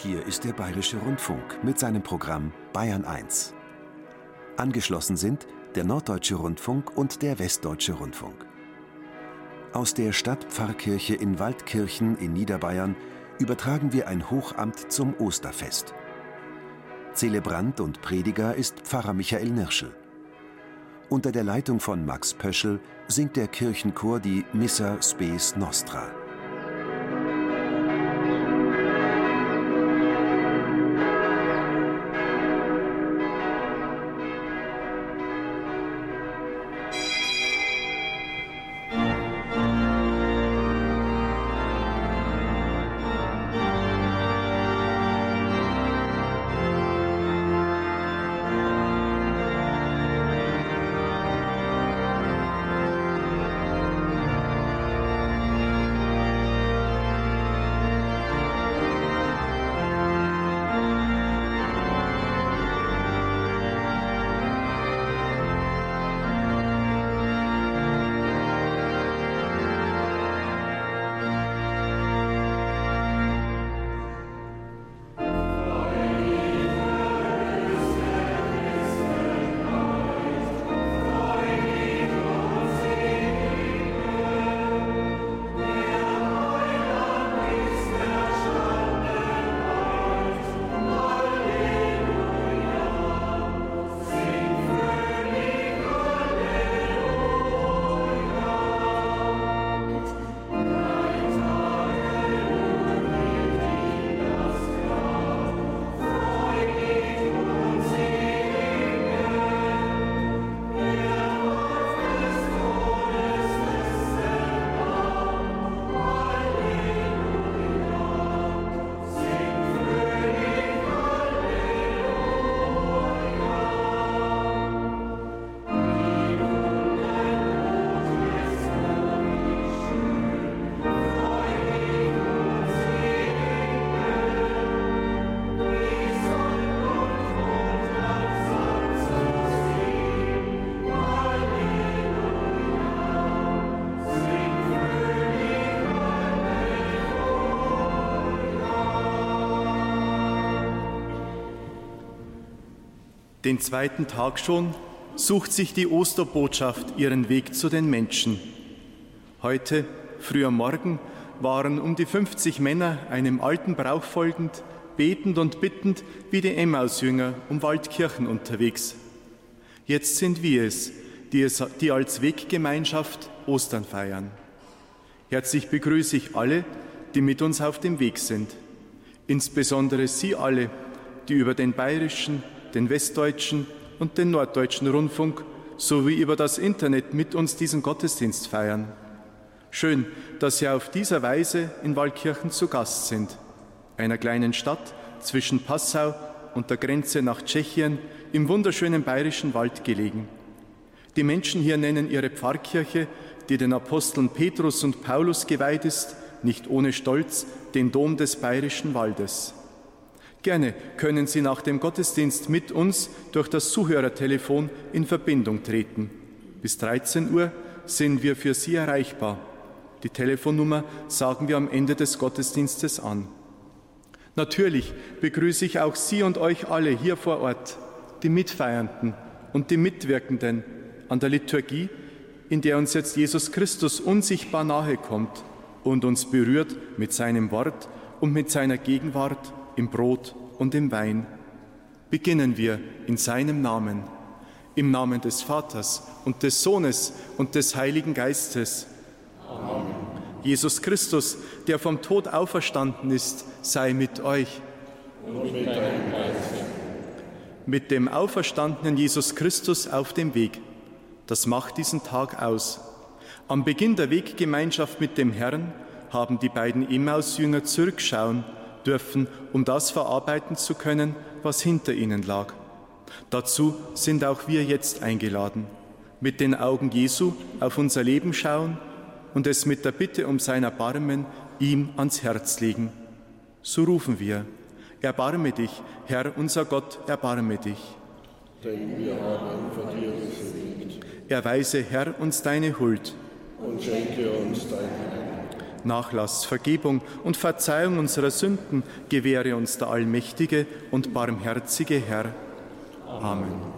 Hier ist der Bayerische Rundfunk mit seinem Programm Bayern 1. Angeschlossen sind der Norddeutsche Rundfunk und der Westdeutsche Rundfunk. Aus der Stadtpfarrkirche in Waldkirchen in Niederbayern übertragen wir ein Hochamt zum Osterfest. Zelebrant und Prediger ist Pfarrer Michael Nirschel. Unter der Leitung von Max Pöschel singt der Kirchenchor die Missa Spes Nostra. Den zweiten Tag schon sucht sich die Osterbotschaft ihren Weg zu den Menschen. Heute, früh am Morgen, waren um die 50 Männer einem alten Brauch folgend, betend und bittend wie die Emmausjünger um Waldkirchen unterwegs. Jetzt sind wir es, die, es, die als Weggemeinschaft Ostern feiern. Herzlich begrüße ich alle, die mit uns auf dem Weg sind, insbesondere Sie alle, die über den bayerischen, den westdeutschen und den norddeutschen Rundfunk sowie über das Internet mit uns diesen Gottesdienst feiern. Schön, dass Sie auf dieser Weise in Waldkirchen zu Gast sind, einer kleinen Stadt zwischen Passau und der Grenze nach Tschechien im wunderschönen bayerischen Wald gelegen. Die Menschen hier nennen ihre Pfarrkirche, die den Aposteln Petrus und Paulus geweiht ist, nicht ohne Stolz den Dom des bayerischen Waldes. Gerne können Sie nach dem Gottesdienst mit uns durch das Zuhörertelefon in Verbindung treten. Bis 13 Uhr sind wir für Sie erreichbar. Die Telefonnummer sagen wir am Ende des Gottesdienstes an. Natürlich begrüße ich auch Sie und euch alle hier vor Ort, die Mitfeiernden und die Mitwirkenden an der Liturgie, in der uns jetzt Jesus Christus unsichtbar nahe kommt und uns berührt mit seinem Wort und mit seiner Gegenwart im Brot und im Wein. Beginnen wir in seinem Namen, im Namen des Vaters und des Sohnes und des Heiligen Geistes. Amen. Jesus Christus, der vom Tod auferstanden ist, sei mit euch. Und mit deinem Geist. Mit dem auferstandenen Jesus Christus auf dem Weg. Das macht diesen Tag aus. Am Beginn der Weggemeinschaft mit dem Herrn haben die beiden Emmaus-Jünger zurückschauen dürfen, um das verarbeiten zu können, was hinter ihnen lag. Dazu sind auch wir jetzt eingeladen, mit den Augen Jesu auf unser Leben schauen und es mit der Bitte um sein Erbarmen ihm ans Herz legen. So rufen wir, Erbarme dich, Herr unser Gott, erbarme dich. Denn wir haben vor dir gesündigt. Erweise, Herr, uns deine Huld. Und schenke uns dein Heil. Nachlass, Vergebung und Verzeihung unserer Sünden gewähre uns der allmächtige und barmherzige Herr. Amen.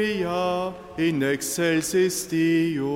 Gloria in excelsis Deo.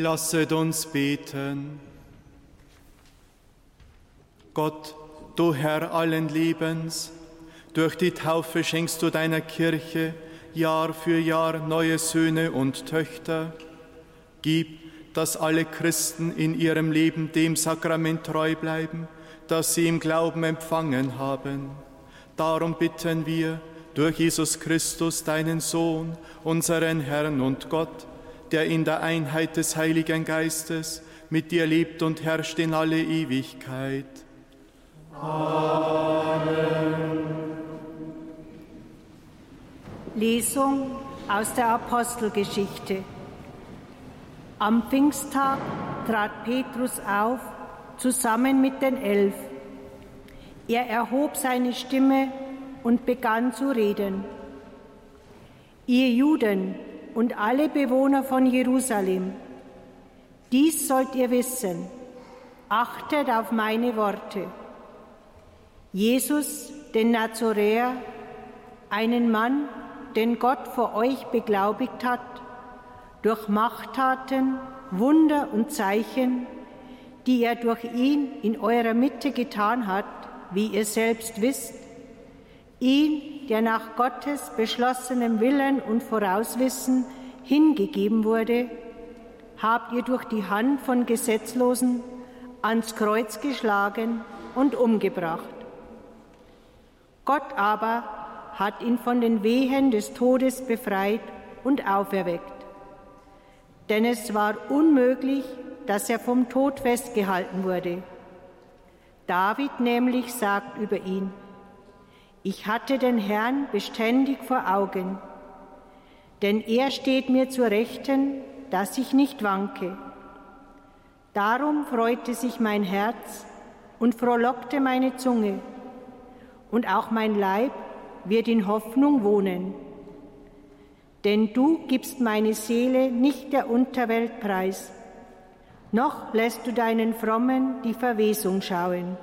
Lasset uns beten. Gott, du Herr allen Lebens, durch die Taufe schenkst du deiner Kirche Jahr für Jahr neue Söhne und Töchter. Gib, dass alle Christen in ihrem Leben dem Sakrament treu bleiben, das sie im Glauben empfangen haben. Darum bitten wir durch Jesus Christus, deinen Sohn, unseren Herrn und Gott, der in der Einheit des Heiligen Geistes mit dir lebt und herrscht in alle Ewigkeit. Amen. Lesung aus der Apostelgeschichte. Am Pfingsttag trat Petrus auf, zusammen mit den Elf. Er erhob seine Stimme und begann zu reden. Ihr Juden und alle Bewohner von Jerusalem, dies sollt ihr wissen, achtet auf meine Worte. Jesus, den Nazoräer, einen Mann, den Gott vor euch beglaubigt hat, durch Machttaten, Wunder und Zeichen, die er durch ihn in eurer Mitte getan hat, wie ihr selbst wisst, ihn, der nach Gottes beschlossenem Willen und Vorauswissen hingegeben wurde, habt ihr durch die Hand von Gesetzlosen ans Kreuz geschlagen und umgebracht. Gott aber hat ihn von den Wehen des Todes befreit und auferweckt denn es war unmöglich, dass er vom Tod festgehalten wurde. David nämlich sagt über ihn, ich hatte den Herrn beständig vor Augen, denn er steht mir zur Rechten, dass ich nicht wanke. Darum freute sich mein Herz und frohlockte meine Zunge, und auch mein Leib wird in Hoffnung wohnen denn du gibst meine Seele nicht der Unterwelt preis, noch lässt du deinen Frommen die Verwesung schauen.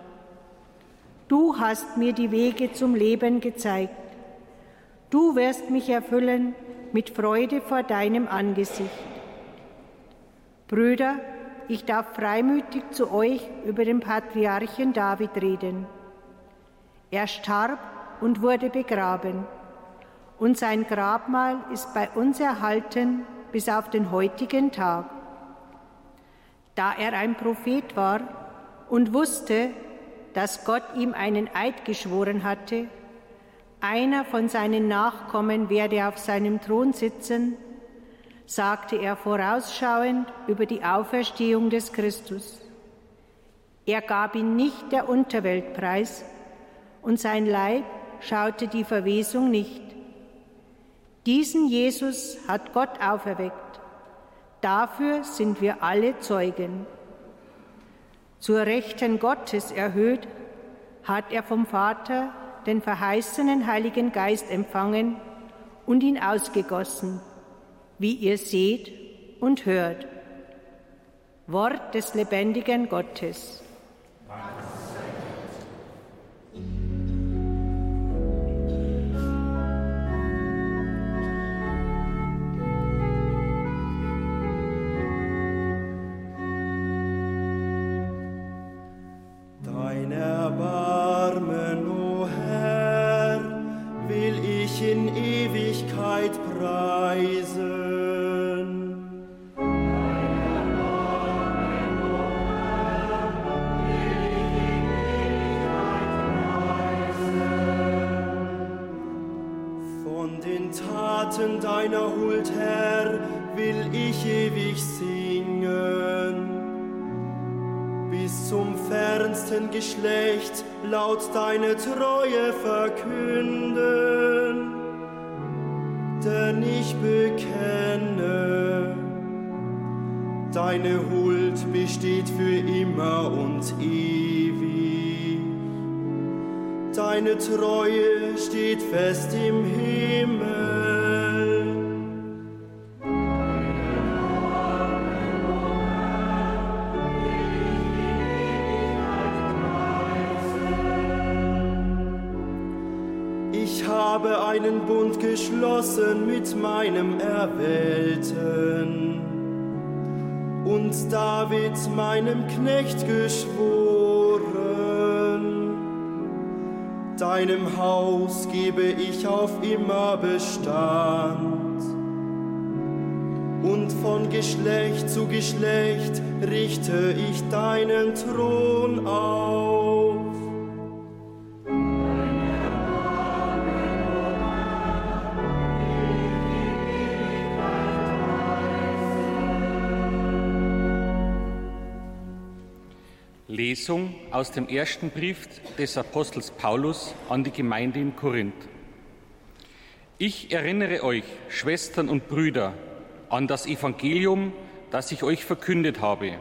Du hast mir die Wege zum Leben gezeigt. Du wirst mich erfüllen mit Freude vor deinem Angesicht. Brüder, ich darf freimütig zu euch über den Patriarchen David reden. Er starb und wurde begraben und sein Grabmal ist bei uns erhalten bis auf den heutigen Tag. Da er ein Prophet war und wusste, dass Gott ihm einen Eid geschworen hatte, einer von seinen Nachkommen werde auf seinem Thron sitzen, sagte er vorausschauend über die Auferstehung des Christus. Er gab ihn nicht der Unterwelt preis, und sein Leib schaute die Verwesung nicht. Diesen Jesus hat Gott auferweckt. Dafür sind wir alle Zeugen. Zur Rechten Gottes erhöht, hat er vom Vater den verheißenen Heiligen Geist empfangen und ihn ausgegossen, wie ihr seht und hört. Wort des lebendigen Gottes. Deinem Haus gebe ich auf immer Bestand. Und von Geschlecht zu Geschlecht richte ich deinen Thron auf. Lesung aus dem ersten Brief des Apostels Paulus an die Gemeinde in Korinth. Ich erinnere euch, Schwestern und Brüder, an das Evangelium, das ich euch verkündet habe.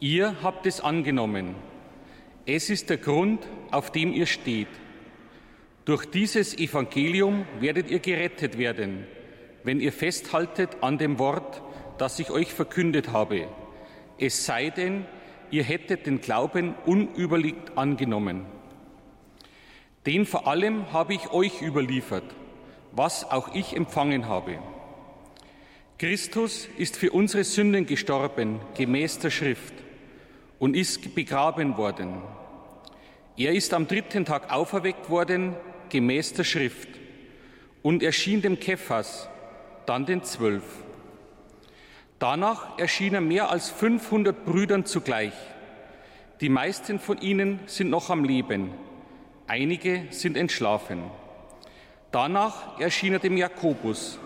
Ihr habt es angenommen. Es ist der Grund, auf dem ihr steht. Durch dieses Evangelium werdet ihr gerettet werden, wenn ihr festhaltet an dem Wort, das ich euch verkündet habe. Es sei denn, ihr hättet den Glauben unüberlegt angenommen. Den vor allem habe ich euch überliefert, was auch ich empfangen habe. Christus ist für unsere Sünden gestorben, gemäß der Schrift, und ist begraben worden. Er ist am dritten Tag auferweckt worden, gemäß der Schrift, und erschien dem Kephas, dann den Zwölf. Danach erschien er mehr als 500 Brüdern zugleich. Die meisten von ihnen sind noch am Leben, einige sind entschlafen. Danach erschien er dem Jakobus,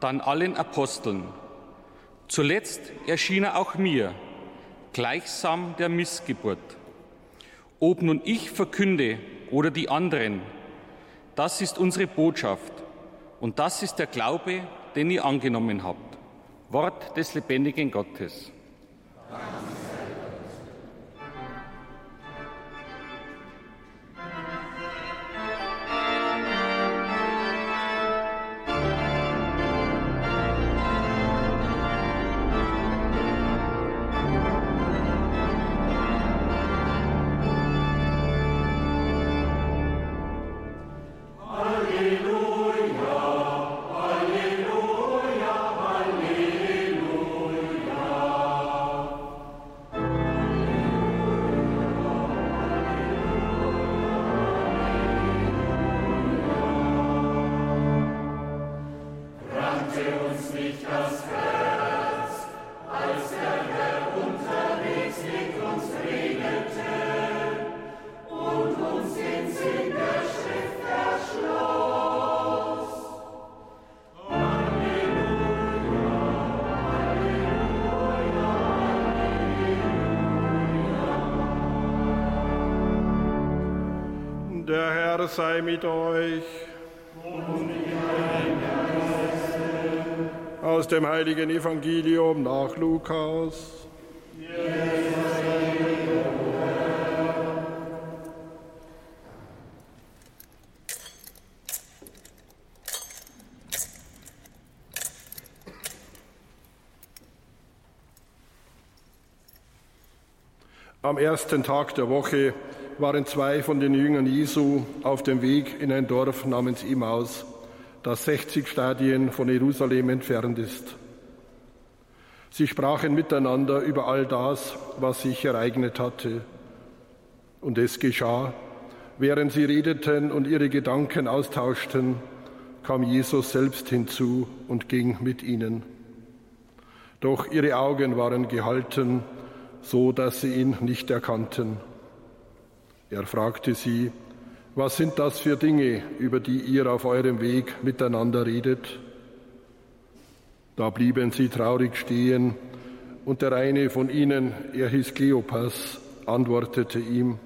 dann allen Aposteln. Zuletzt erschien er auch mir, gleichsam der Missgeburt. Ob nun ich verkünde oder die anderen, das ist unsere Botschaft und das ist der Glaube, den ihr angenommen habt. Wort des lebendigen Gottes. Sei mit euch. Aus dem heiligen Evangelium nach Lukas. Am ersten Tag der Woche waren zwei von den Jüngern Jesu auf dem Weg in ein Dorf namens Imaus, das 60 Stadien von Jerusalem entfernt ist. Sie sprachen miteinander über all das, was sich ereignet hatte. Und es geschah, während sie redeten und ihre Gedanken austauschten, kam Jesus selbst hinzu und ging mit ihnen. Doch ihre Augen waren gehalten, so dass sie ihn nicht erkannten. Er fragte sie, was sind das für Dinge, über die ihr auf eurem Weg miteinander redet? Da blieben sie traurig stehen, und der eine von ihnen, er hieß Kleopas, antwortete ihm,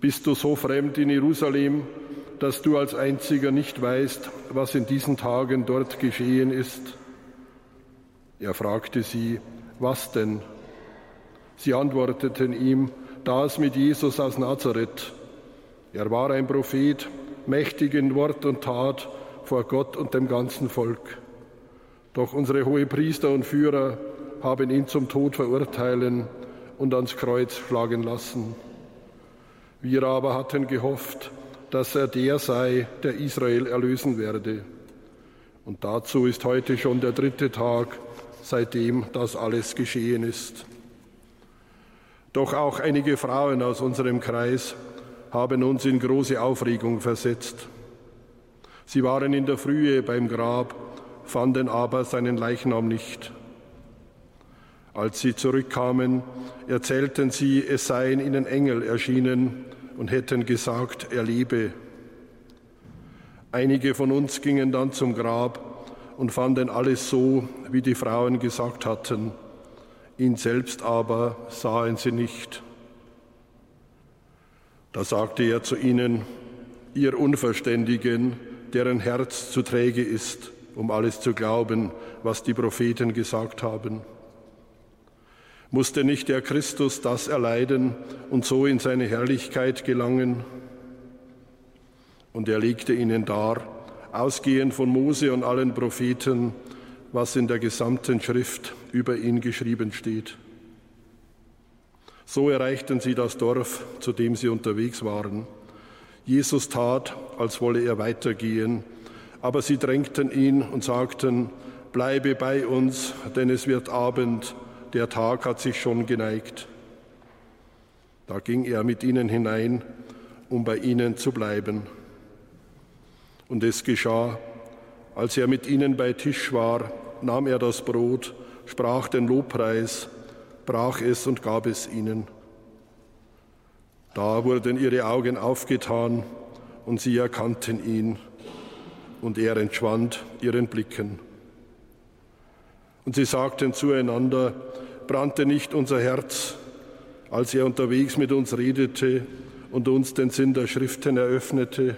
Bist du so fremd in Jerusalem, dass du als einziger nicht weißt, was in diesen Tagen dort geschehen ist? Er fragte sie, was denn? Sie antworteten ihm, das mit Jesus aus Nazareth. Er war ein Prophet, mächtig in Wort und Tat vor Gott und dem ganzen Volk. Doch unsere hohe Priester und Führer haben ihn zum Tod verurteilen und ans Kreuz schlagen lassen. Wir aber hatten gehofft, dass er der sei, der Israel erlösen werde. Und dazu ist heute schon der dritte Tag, seitdem das alles geschehen ist. Doch auch einige Frauen aus unserem Kreis haben uns in große Aufregung versetzt. Sie waren in der Frühe beim Grab, fanden aber seinen Leichnam nicht. Als sie zurückkamen, erzählten sie, es seien ihnen Engel erschienen und hätten gesagt, er lebe. Einige von uns gingen dann zum Grab und fanden alles so, wie die Frauen gesagt hatten. Ihn selbst aber sahen sie nicht. Da sagte er zu ihnen, ihr Unverständigen, deren Herz zu träge ist, um alles zu glauben, was die Propheten gesagt haben. Musste nicht der Christus das erleiden und so in seine Herrlichkeit gelangen? Und er legte ihnen dar, ausgehend von Mose und allen Propheten, was in der gesamten Schrift über ihn geschrieben steht. So erreichten sie das Dorf, zu dem sie unterwegs waren. Jesus tat, als wolle er weitergehen, aber sie drängten ihn und sagten, bleibe bei uns, denn es wird Abend der Tag hat sich schon geneigt. Da ging er mit ihnen hinein, um bei ihnen zu bleiben. Und es geschah, als er mit ihnen bei Tisch war, nahm er das Brot, sprach den Lobpreis, brach es und gab es ihnen. Da wurden ihre Augen aufgetan und sie erkannten ihn, und er entschwand ihren Blicken. Und sie sagten zueinander, brannte nicht unser Herz, als er unterwegs mit uns redete und uns den Sinn der Schriften eröffnete.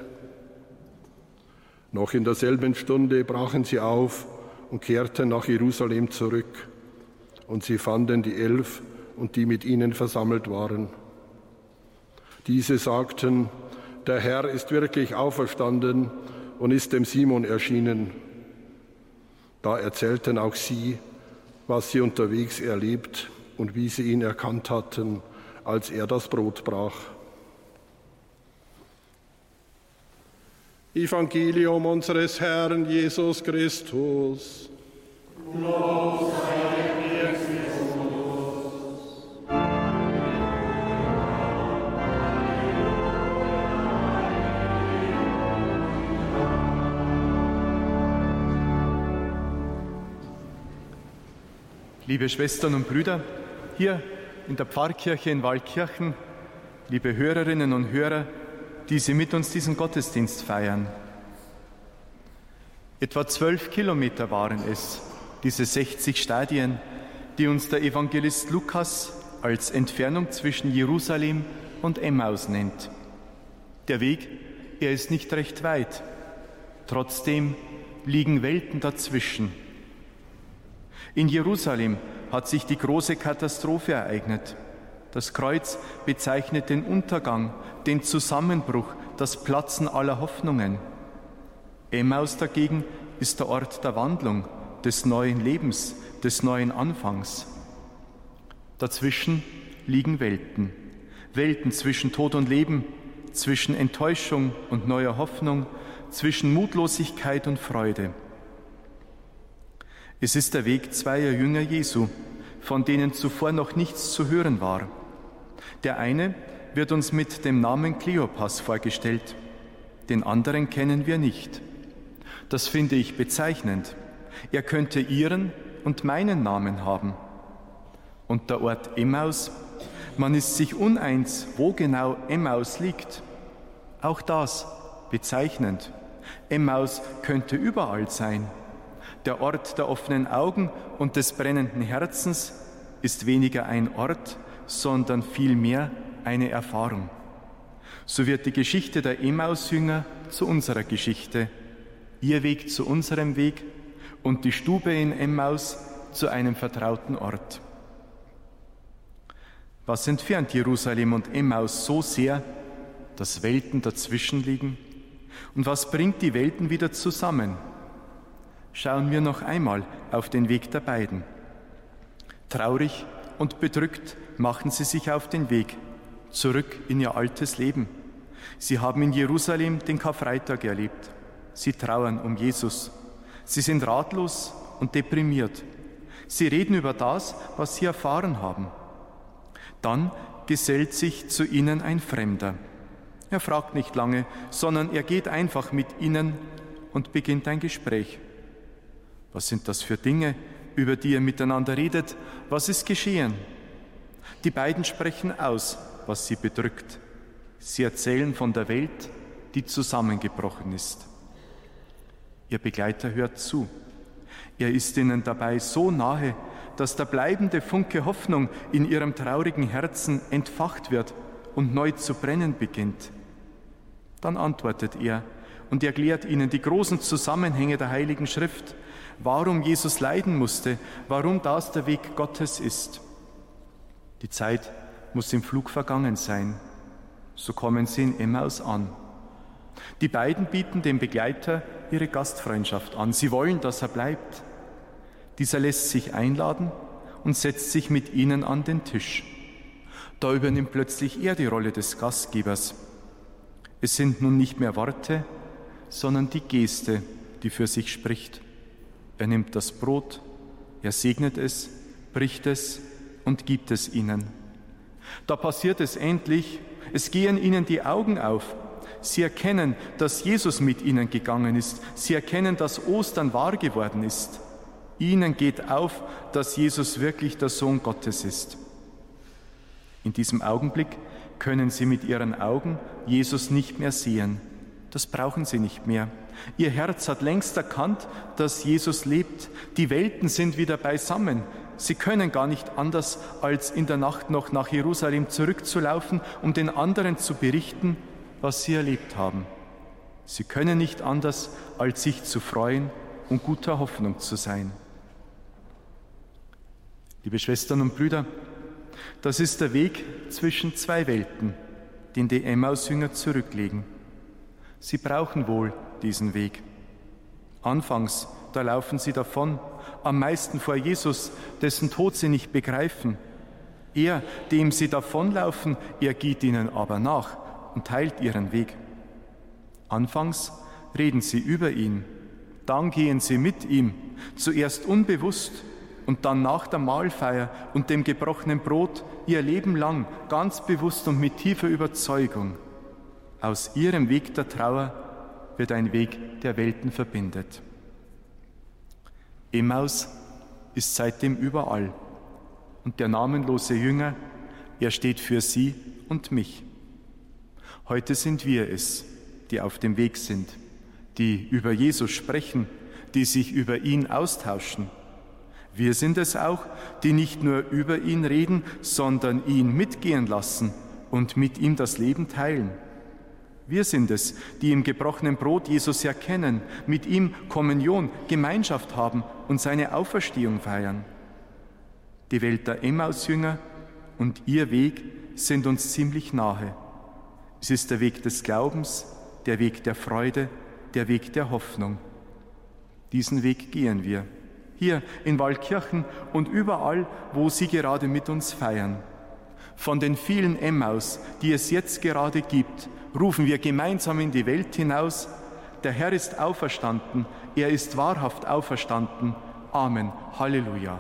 Noch in derselben Stunde brachen sie auf und kehrten nach Jerusalem zurück. Und sie fanden die Elf und die mit ihnen versammelt waren. Diese sagten, der Herr ist wirklich auferstanden und ist dem Simon erschienen. Da erzählten auch sie, was sie unterwegs erlebt und wie sie ihn erkannt hatten, als er das Brot brach. Evangelium unseres Herrn Jesus Christus. Los Liebe Schwestern und Brüder, hier in der Pfarrkirche in Waldkirchen, liebe Hörerinnen und Hörer, die Sie mit uns diesen Gottesdienst feiern. Etwa zwölf Kilometer waren es, diese 60 Stadien, die uns der Evangelist Lukas als Entfernung zwischen Jerusalem und Emmaus nennt. Der Weg, er ist nicht recht weit. Trotzdem liegen Welten dazwischen. In Jerusalem hat sich die große Katastrophe ereignet. Das Kreuz bezeichnet den Untergang, den Zusammenbruch, das Platzen aller Hoffnungen. Emmaus dagegen ist der Ort der Wandlung, des neuen Lebens, des neuen Anfangs. Dazwischen liegen Welten. Welten zwischen Tod und Leben, zwischen Enttäuschung und neuer Hoffnung, zwischen Mutlosigkeit und Freude. Es ist der Weg zweier Jünger Jesu, von denen zuvor noch nichts zu hören war. Der eine wird uns mit dem Namen Kleopas vorgestellt, den anderen kennen wir nicht. Das finde ich bezeichnend. Er könnte ihren und meinen Namen haben. Und der Ort Emmaus, man ist sich uneins, wo genau Emmaus liegt. Auch das bezeichnend. Emmaus könnte überall sein. Der Ort der offenen Augen und des brennenden Herzens ist weniger ein Ort, sondern vielmehr eine Erfahrung. So wird die Geschichte der Emmaus-Jünger zu unserer Geschichte, ihr Weg zu unserem Weg und die Stube in Emmaus zu einem vertrauten Ort. Was entfernt Jerusalem und Emmaus so sehr, dass Welten dazwischen liegen? Und was bringt die Welten wieder zusammen? schauen wir noch einmal auf den Weg der beiden. Traurig und bedrückt machten sie sich auf den Weg zurück in ihr altes Leben. Sie haben in Jerusalem den Karfreitag erlebt. Sie trauern um Jesus. Sie sind ratlos und deprimiert. Sie reden über das, was sie erfahren haben. Dann gesellt sich zu ihnen ein Fremder. Er fragt nicht lange, sondern er geht einfach mit ihnen und beginnt ein Gespräch. Was sind das für Dinge, über die ihr miteinander redet? Was ist geschehen? Die beiden sprechen aus, was sie bedrückt. Sie erzählen von der Welt, die zusammengebrochen ist. Ihr Begleiter hört zu. Er ist ihnen dabei so nahe, dass der bleibende Funke Hoffnung in ihrem traurigen Herzen entfacht wird und neu zu brennen beginnt. Dann antwortet er und erklärt ihnen die großen Zusammenhänge der Heiligen Schrift, warum Jesus leiden musste, warum das der Weg Gottes ist. Die Zeit muss im Flug vergangen sein. So kommen sie in Emmaus an. Die beiden bieten dem Begleiter ihre Gastfreundschaft an. Sie wollen, dass er bleibt. Dieser lässt sich einladen und setzt sich mit ihnen an den Tisch. Da übernimmt plötzlich er die Rolle des Gastgebers. Es sind nun nicht mehr Worte, sondern die Geste, die für sich spricht. Er nimmt das Brot, er segnet es, bricht es und gibt es ihnen. Da passiert es endlich, es gehen ihnen die Augen auf. Sie erkennen, dass Jesus mit ihnen gegangen ist. Sie erkennen, dass Ostern wahr geworden ist. Ihnen geht auf, dass Jesus wirklich der Sohn Gottes ist. In diesem Augenblick können sie mit ihren Augen Jesus nicht mehr sehen. Das brauchen sie nicht mehr. Ihr Herz hat längst erkannt, dass Jesus lebt. Die Welten sind wieder beisammen. Sie können gar nicht anders, als in der Nacht noch nach Jerusalem zurückzulaufen, um den anderen zu berichten, was sie erlebt haben. Sie können nicht anders, als sich zu freuen und guter Hoffnung zu sein. Liebe Schwestern und Brüder, das ist der Weg zwischen zwei Welten, den die Emmaus-Jünger zurücklegen. Sie brauchen wohl diesen Weg. Anfangs, da laufen sie davon, am meisten vor Jesus, dessen Tod sie nicht begreifen. Er, dem sie davonlaufen, er geht ihnen aber nach und teilt ihren Weg. Anfangs reden sie über ihn, dann gehen sie mit ihm, zuerst unbewusst und dann nach der Mahlfeier und dem gebrochenen Brot ihr Leben lang ganz bewusst und mit tiefer Überzeugung. Aus ihrem Weg der Trauer wird ein Weg, der Welten verbindet. Emmaus ist seitdem überall und der namenlose Jünger, er steht für sie und mich. Heute sind wir es, die auf dem Weg sind, die über Jesus sprechen, die sich über ihn austauschen wir sind es auch, die nicht nur über ihn reden, sondern ihn mitgehen lassen und mit ihm das Leben teilen. Wir sind es, die im gebrochenen Brot Jesus erkennen, mit ihm Kommunion, Gemeinschaft haben und seine Auferstehung feiern. Die Welt der Emmaus-Jünger und ihr Weg sind uns ziemlich nahe. Es ist der Weg des Glaubens, der Weg der Freude, der Weg der Hoffnung. Diesen Weg gehen wir hier in Waldkirchen und überall, wo Sie gerade mit uns feiern. Von den vielen Emmaus, die es jetzt gerade gibt, rufen wir gemeinsam in die Welt hinaus, der Herr ist auferstanden, er ist wahrhaft auferstanden. Amen. Halleluja.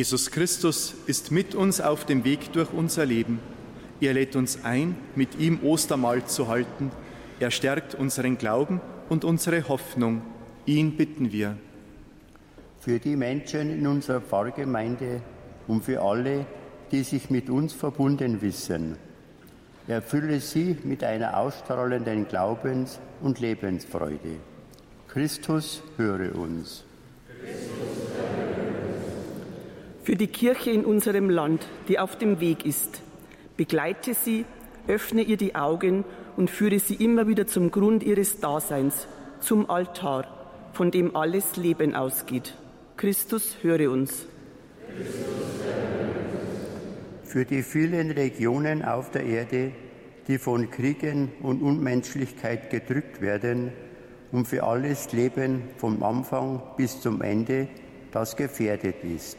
Jesus Christus ist mit uns auf dem Weg durch unser Leben. Er lädt uns ein, mit ihm Ostermahl zu halten. Er stärkt unseren Glauben und unsere Hoffnung. Ihn bitten wir. Für die Menschen in unserer Pfarrgemeinde und für alle, die sich mit uns verbunden wissen. Erfülle sie mit einer ausstrahlenden Glaubens- und Lebensfreude. Christus, höre uns. Für die Kirche in unserem Land, die auf dem Weg ist, begleite sie, öffne ihr die Augen und führe sie immer wieder zum Grund ihres Daseins, zum Altar, von dem alles Leben ausgeht. Christus, höre uns. Für die vielen Regionen auf der Erde, die von Kriegen und Unmenschlichkeit gedrückt werden, und für alles Leben vom Anfang bis zum Ende, das gefährdet ist.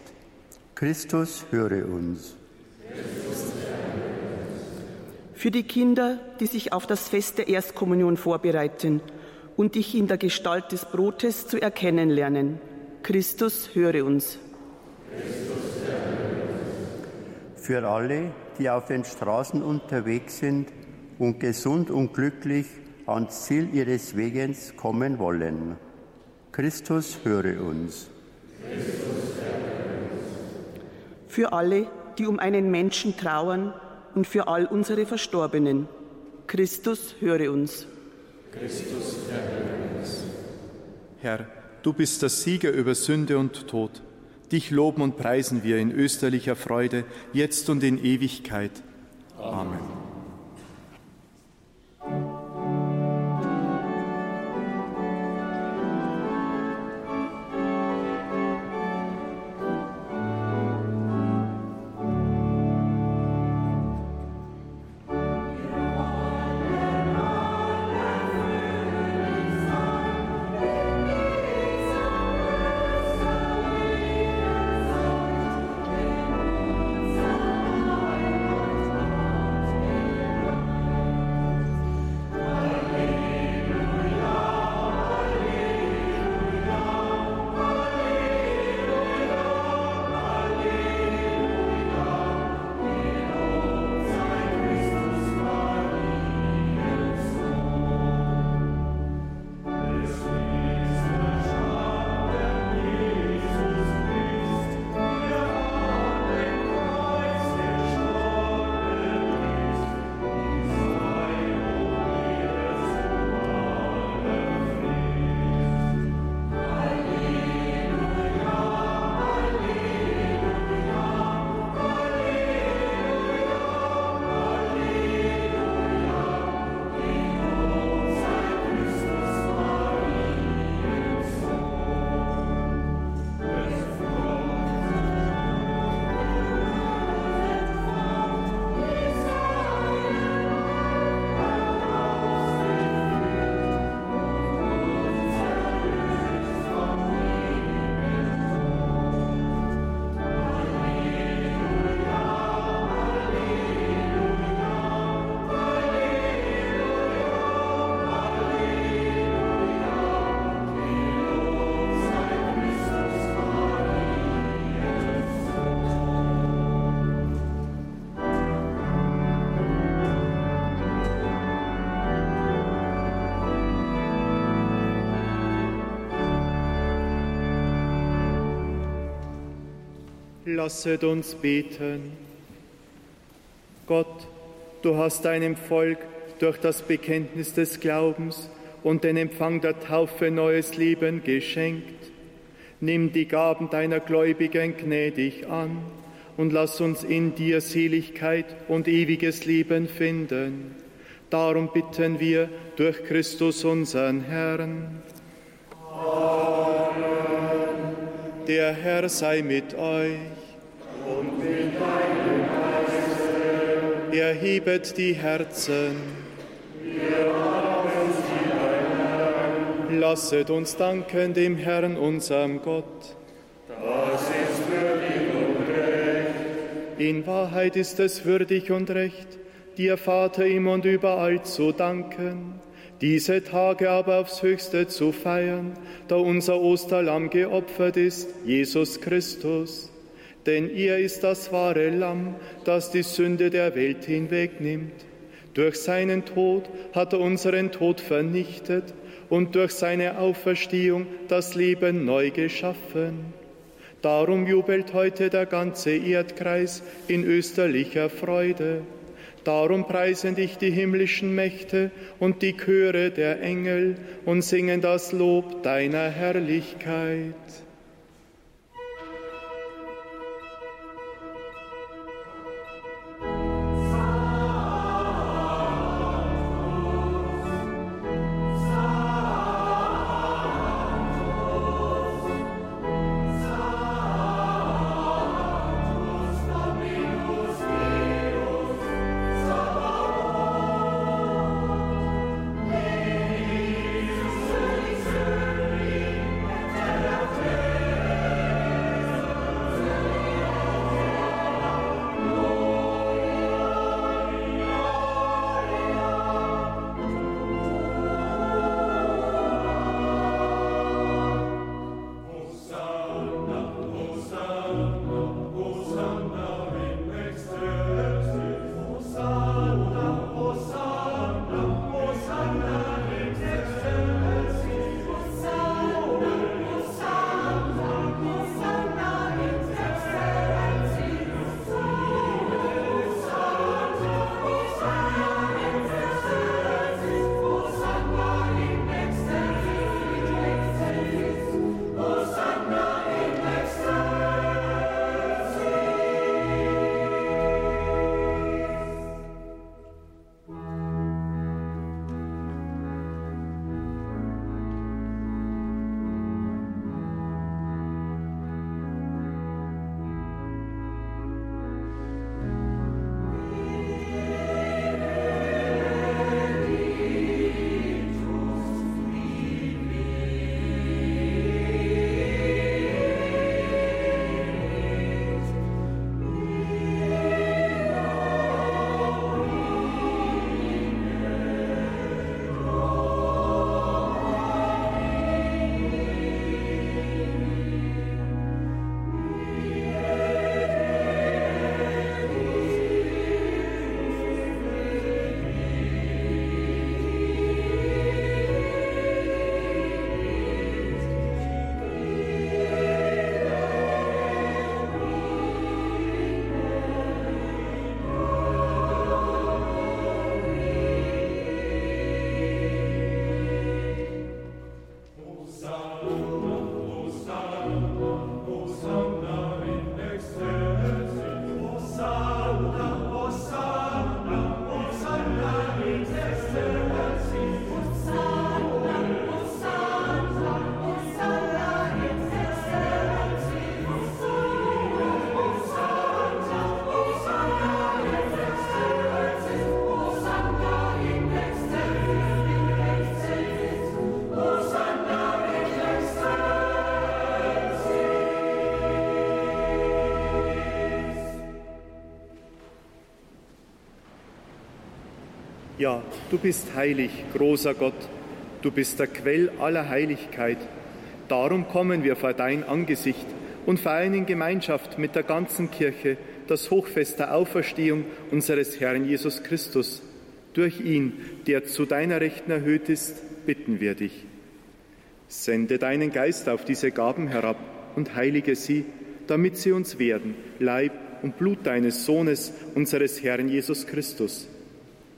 Christus, höre uns. Für die Kinder, die sich auf das Fest der Erstkommunion vorbereiten und dich in der Gestalt des Brotes zu erkennen lernen. Christus, höre uns. Für alle, die auf den Straßen unterwegs sind und gesund und glücklich ans Ziel ihres Wegens kommen wollen. Christus, höre uns. Für alle, die um einen Menschen trauern und für all unsere Verstorbenen. Christus, höre uns. Christus, erhöre uns. Herr, du bist der Sieger über Sünde und Tod. Dich loben und preisen wir in österlicher Freude, jetzt und in Ewigkeit. Amen. Lasset uns beten. Gott, du hast deinem Volk durch das Bekenntnis des Glaubens und den Empfang der Taufe neues Leben geschenkt. Nimm die Gaben deiner Gläubigen gnädig an und lass uns in dir Seligkeit und ewiges Leben finden. Darum bitten wir durch Christus unseren Herrn. Der Herr sei mit euch und mit deinem Geiste. Erhebet die Herzen. Wir haben sie Lasset uns danken dem Herrn, unserem Gott. Das ist würdig und recht. In Wahrheit ist es würdig und recht, dir, Vater, immer und überall zu danken diese Tage aber aufs höchste zu feiern, da unser Osterlamm geopfert ist, Jesus Christus. Denn ihr ist das wahre Lamm, das die Sünde der Welt hinwegnimmt. Durch seinen Tod hat er unseren Tod vernichtet und durch seine Auferstehung das Leben neu geschaffen. Darum jubelt heute der ganze Erdkreis in österlicher Freude. Darum preisen dich die himmlischen Mächte und die Chöre der Engel und singen das Lob deiner Herrlichkeit. Ja, du bist heilig, großer Gott, du bist der Quell aller Heiligkeit. Darum kommen wir vor dein Angesicht und feiern in Gemeinschaft mit der ganzen Kirche das Hochfest der Auferstehung unseres Herrn Jesus Christus. Durch ihn, der zu deiner Rechten erhöht ist, bitten wir dich. Sende deinen Geist auf diese Gaben herab und heilige sie, damit sie uns werden, Leib und Blut deines Sohnes, unseres Herrn Jesus Christus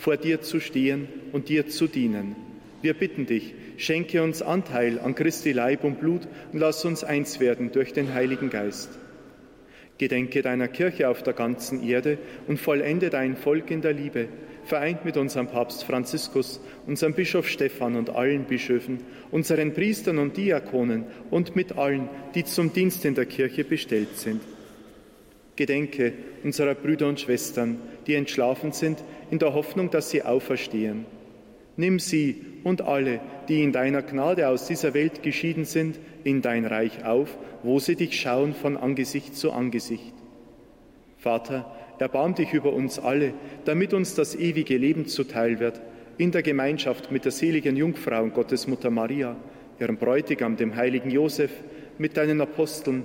vor dir zu stehen und dir zu dienen. Wir bitten dich, schenke uns Anteil an Christi Leib und Blut und lass uns eins werden durch den Heiligen Geist. Gedenke deiner Kirche auf der ganzen Erde und vollende dein Volk in der Liebe, vereint mit unserem Papst Franziskus, unserem Bischof Stephan und allen Bischöfen, unseren Priestern und Diakonen und mit allen, die zum Dienst in der Kirche bestellt sind. Gedenke unserer Brüder und Schwestern, die entschlafen sind, in der Hoffnung, dass sie auferstehen. Nimm sie und alle, die in deiner Gnade aus dieser Welt geschieden sind, in dein Reich auf, wo sie dich schauen von Angesicht zu Angesicht. Vater, erbarm dich über uns alle, damit uns das ewige Leben zuteil wird, in der Gemeinschaft mit der seligen Jungfrau und Gottesmutter Maria, ihrem Bräutigam, dem heiligen Josef, mit deinen Aposteln,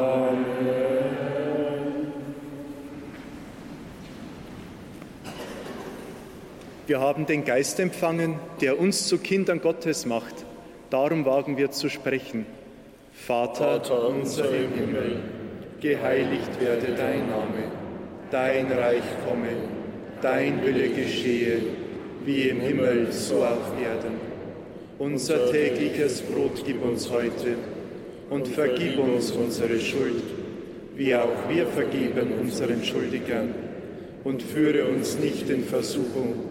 Wir haben den Geist empfangen, der uns zu Kindern Gottes macht. Darum wagen wir zu sprechen. Vater, Vater unser im Himmel, geheiligt werde dein Name, dein Reich komme, dein Wille geschehe, wie im Himmel, so auf Erden. Unser tägliches Brot gib uns heute und vergib uns unsere Schuld, wie auch wir vergeben unseren Schuldigern. Und führe uns nicht in Versuchung,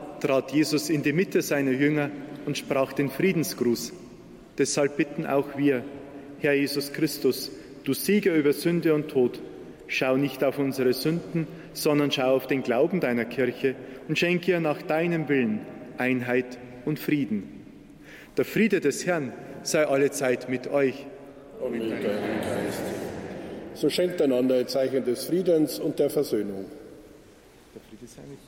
trat Jesus in die Mitte seiner Jünger und sprach den Friedensgruß. Deshalb bitten auch wir, Herr Jesus Christus, du Sieger über Sünde und Tod, schau nicht auf unsere Sünden, sondern schau auf den Glauben deiner Kirche und schenke ihr nach deinem Willen Einheit und Frieden. Der Friede des Herrn sei alle Zeit mit euch. Und mit deinem Geist. So schenkt einander ein Zeichen des Friedens und der Versöhnung. Der Friede sei mit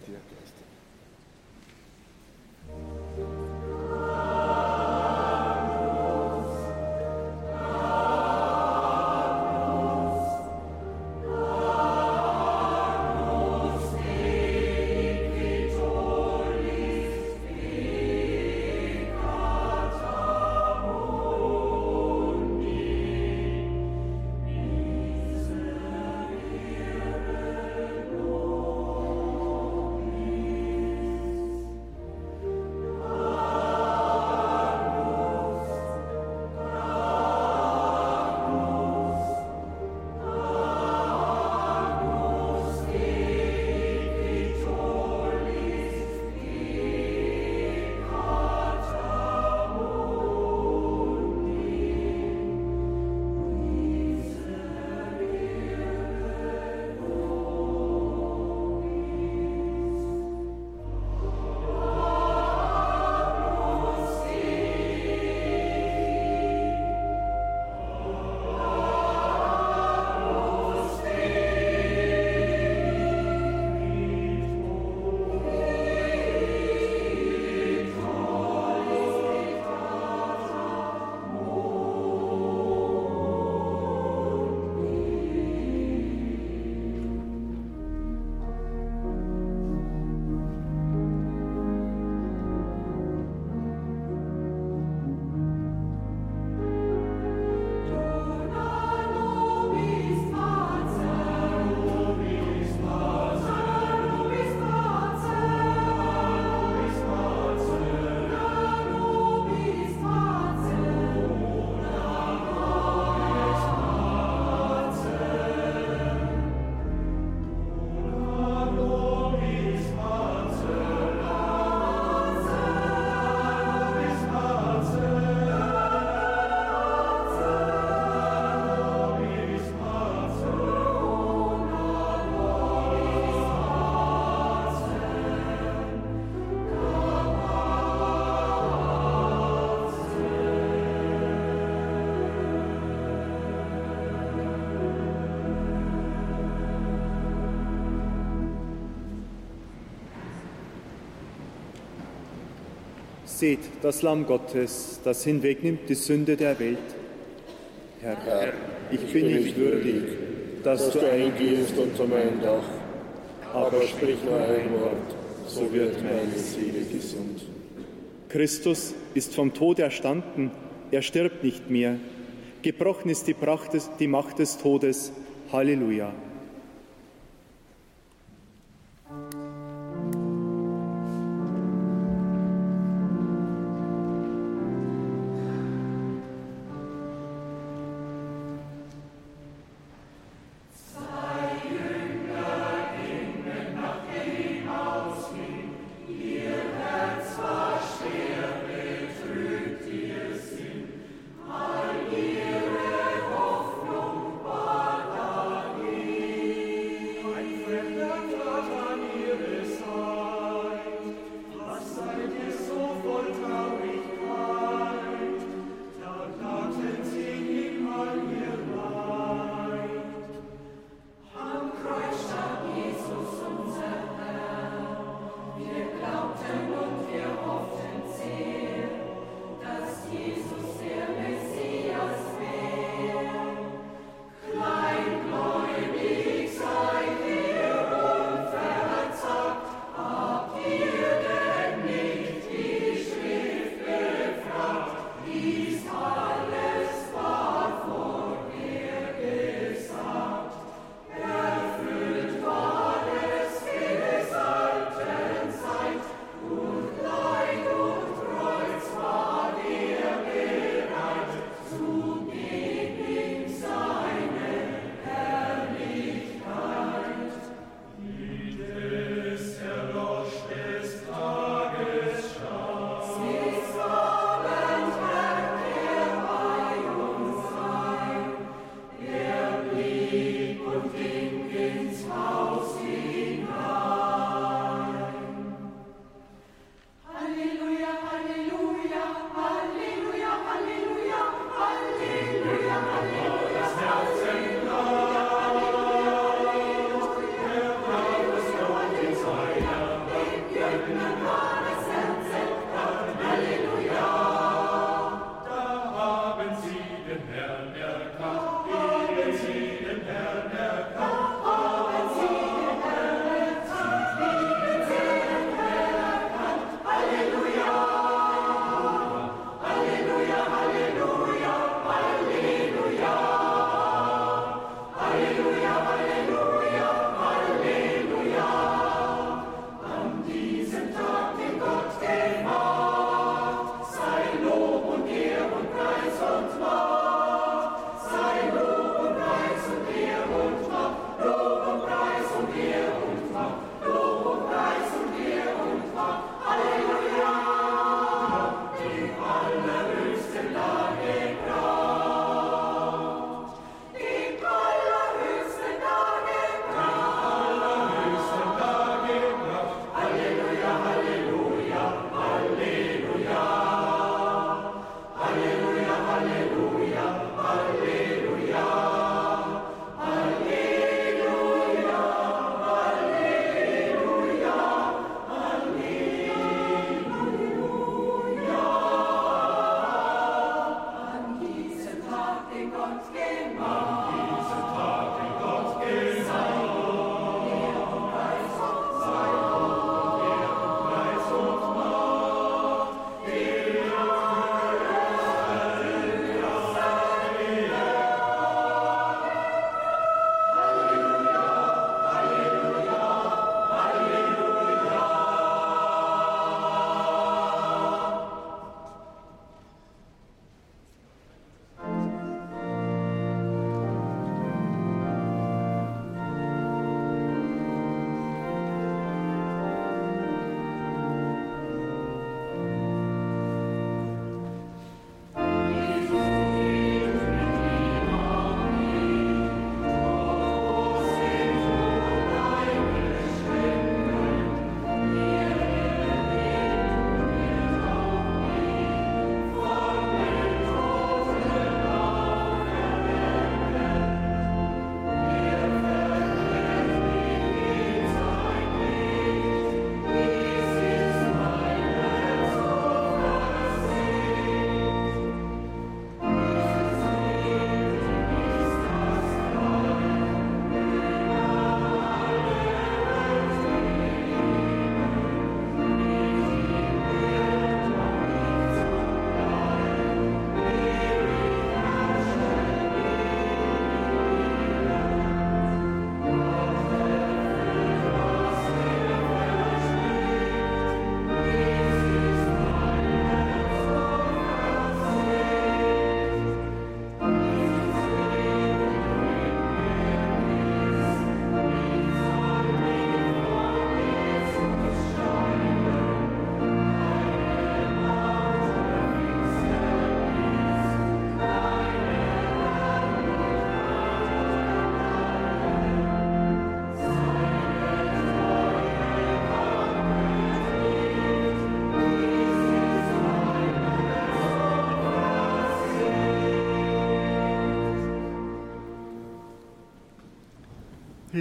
Seht, das Lamm Gottes, das hinwegnimmt die Sünde der Welt. Herr, Herr, ich bin nicht würdig, dass du eingehst unter mein Dach, aber sprich nur ein Wort, so wird meine Seele gesund. Christus ist vom Tod erstanden, er stirbt nicht mehr. Gebrochen ist die, Pracht des, die Macht des Todes. Halleluja.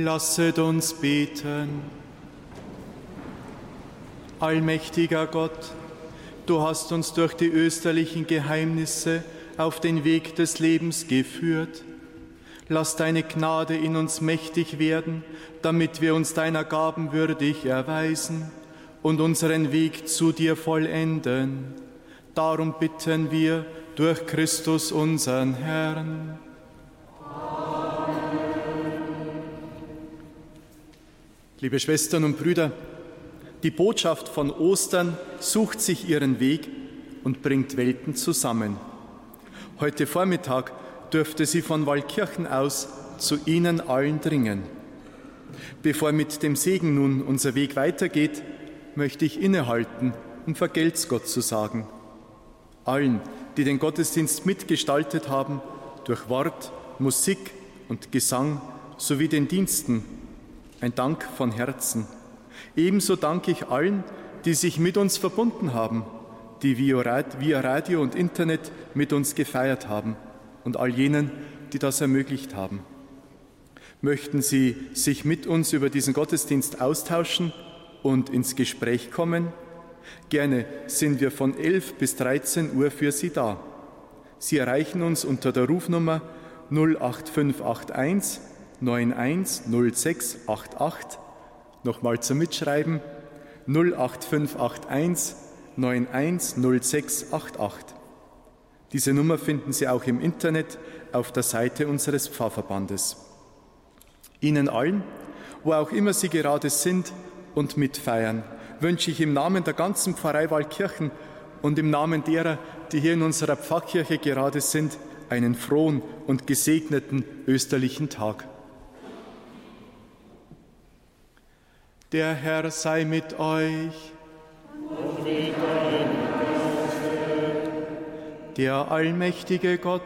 Lasset uns beten. Allmächtiger Gott, du hast uns durch die österlichen Geheimnisse auf den Weg des Lebens geführt. Lass deine Gnade in uns mächtig werden, damit wir uns deiner Gaben würdig erweisen und unseren Weg zu dir vollenden. Darum bitten wir durch Christus unseren Herrn. Liebe Schwestern und Brüder, die Botschaft von Ostern sucht sich ihren Weg und bringt Welten zusammen. Heute Vormittag dürfte sie von Waldkirchen aus zu Ihnen allen dringen. Bevor mit dem Segen nun unser Weg weitergeht, möchte ich innehalten, um Vergelt's Gott zu sagen. Allen, die den Gottesdienst mitgestaltet haben, durch Wort, Musik und Gesang sowie den Diensten, ein Dank von Herzen. Ebenso danke ich allen, die sich mit uns verbunden haben, die via Radio und Internet mit uns gefeiert haben und all jenen, die das ermöglicht haben. Möchten Sie sich mit uns über diesen Gottesdienst austauschen und ins Gespräch kommen? Gerne sind wir von 11 bis 13 Uhr für Sie da. Sie erreichen uns unter der Rufnummer 08581 910688. Nochmal zum Mitschreiben 08581 910688. Diese Nummer finden Sie auch im Internet auf der Seite unseres Pfarrverbandes. Ihnen allen, wo auch immer Sie gerade sind und mitfeiern, wünsche ich im Namen der ganzen Pfarrei Waldkirchen und im Namen derer, die hier in unserer Pfarrkirche gerade sind, einen frohen und gesegneten österlichen Tag. Der Herr sei mit euch. Und mit Der allmächtige Gott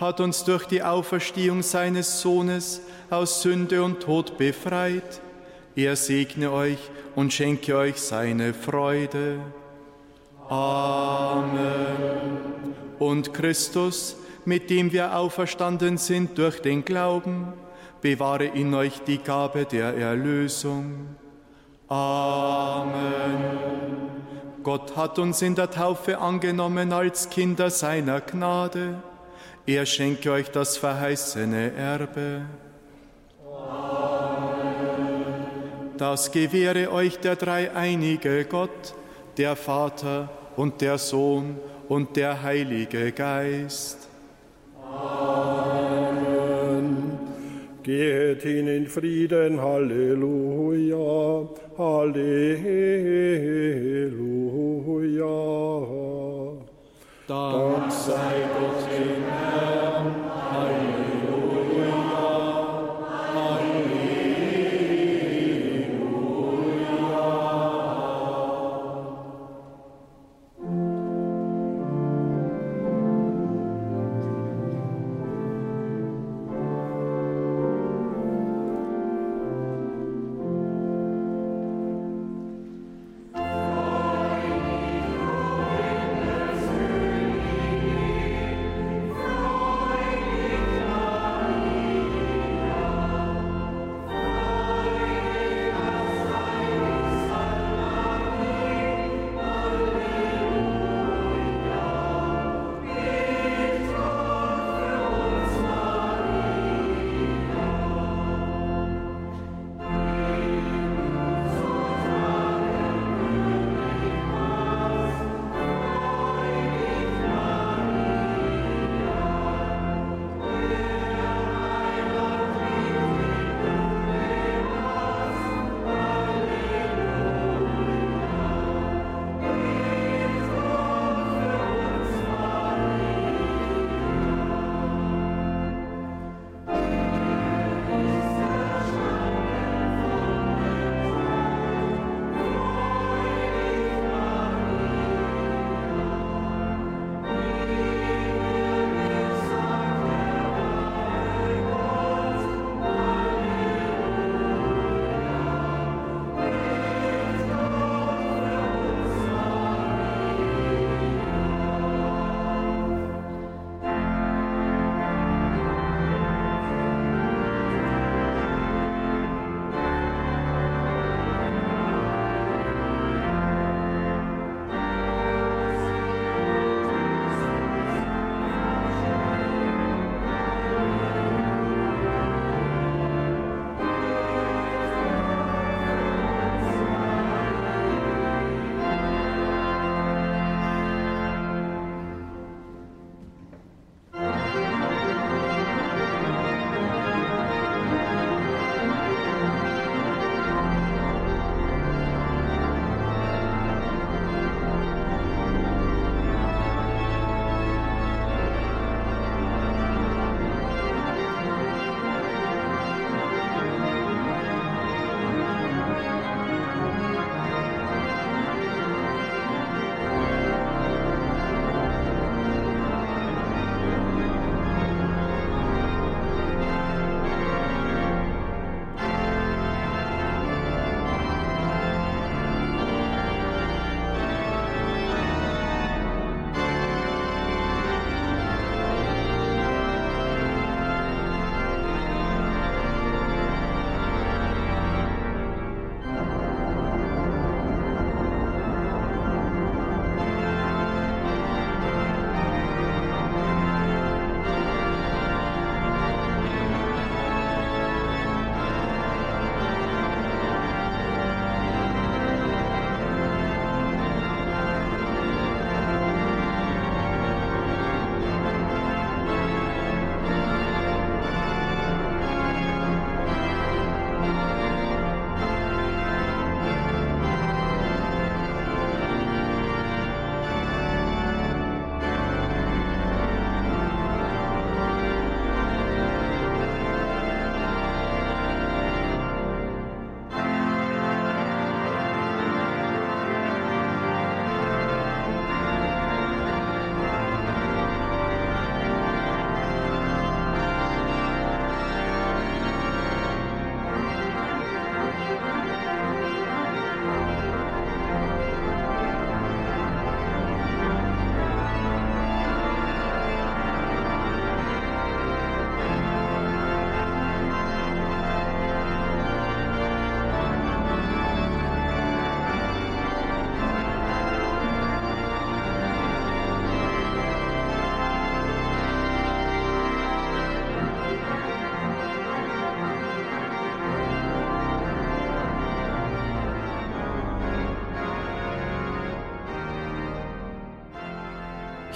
hat uns durch die Auferstehung seines Sohnes aus Sünde und Tod befreit. Er segne euch und schenke euch seine Freude. Amen. Und Christus, mit dem wir auferstanden sind durch den Glauben, bewahre in euch die Gabe der Erlösung Amen. Gott hat uns in der Taufe angenommen als Kinder seiner Gnade. Er schenke euch das verheißene Erbe. Amen. Das gewähre euch der dreieinige Gott, der Vater und der Sohn und der Heilige Geist. Geht hin in Frieden, Halleluja. Halleluja. Dank sei Gott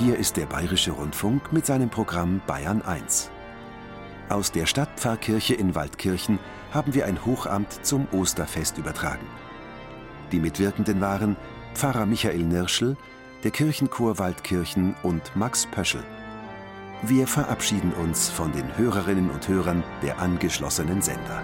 Hier ist der Bayerische Rundfunk mit seinem Programm Bayern 1. Aus der Stadtpfarrkirche in Waldkirchen haben wir ein Hochamt zum Osterfest übertragen. Die Mitwirkenden waren Pfarrer Michael Nirschl, der Kirchenchor Waldkirchen und Max Pöschel. Wir verabschieden uns von den Hörerinnen und Hörern der angeschlossenen Sender.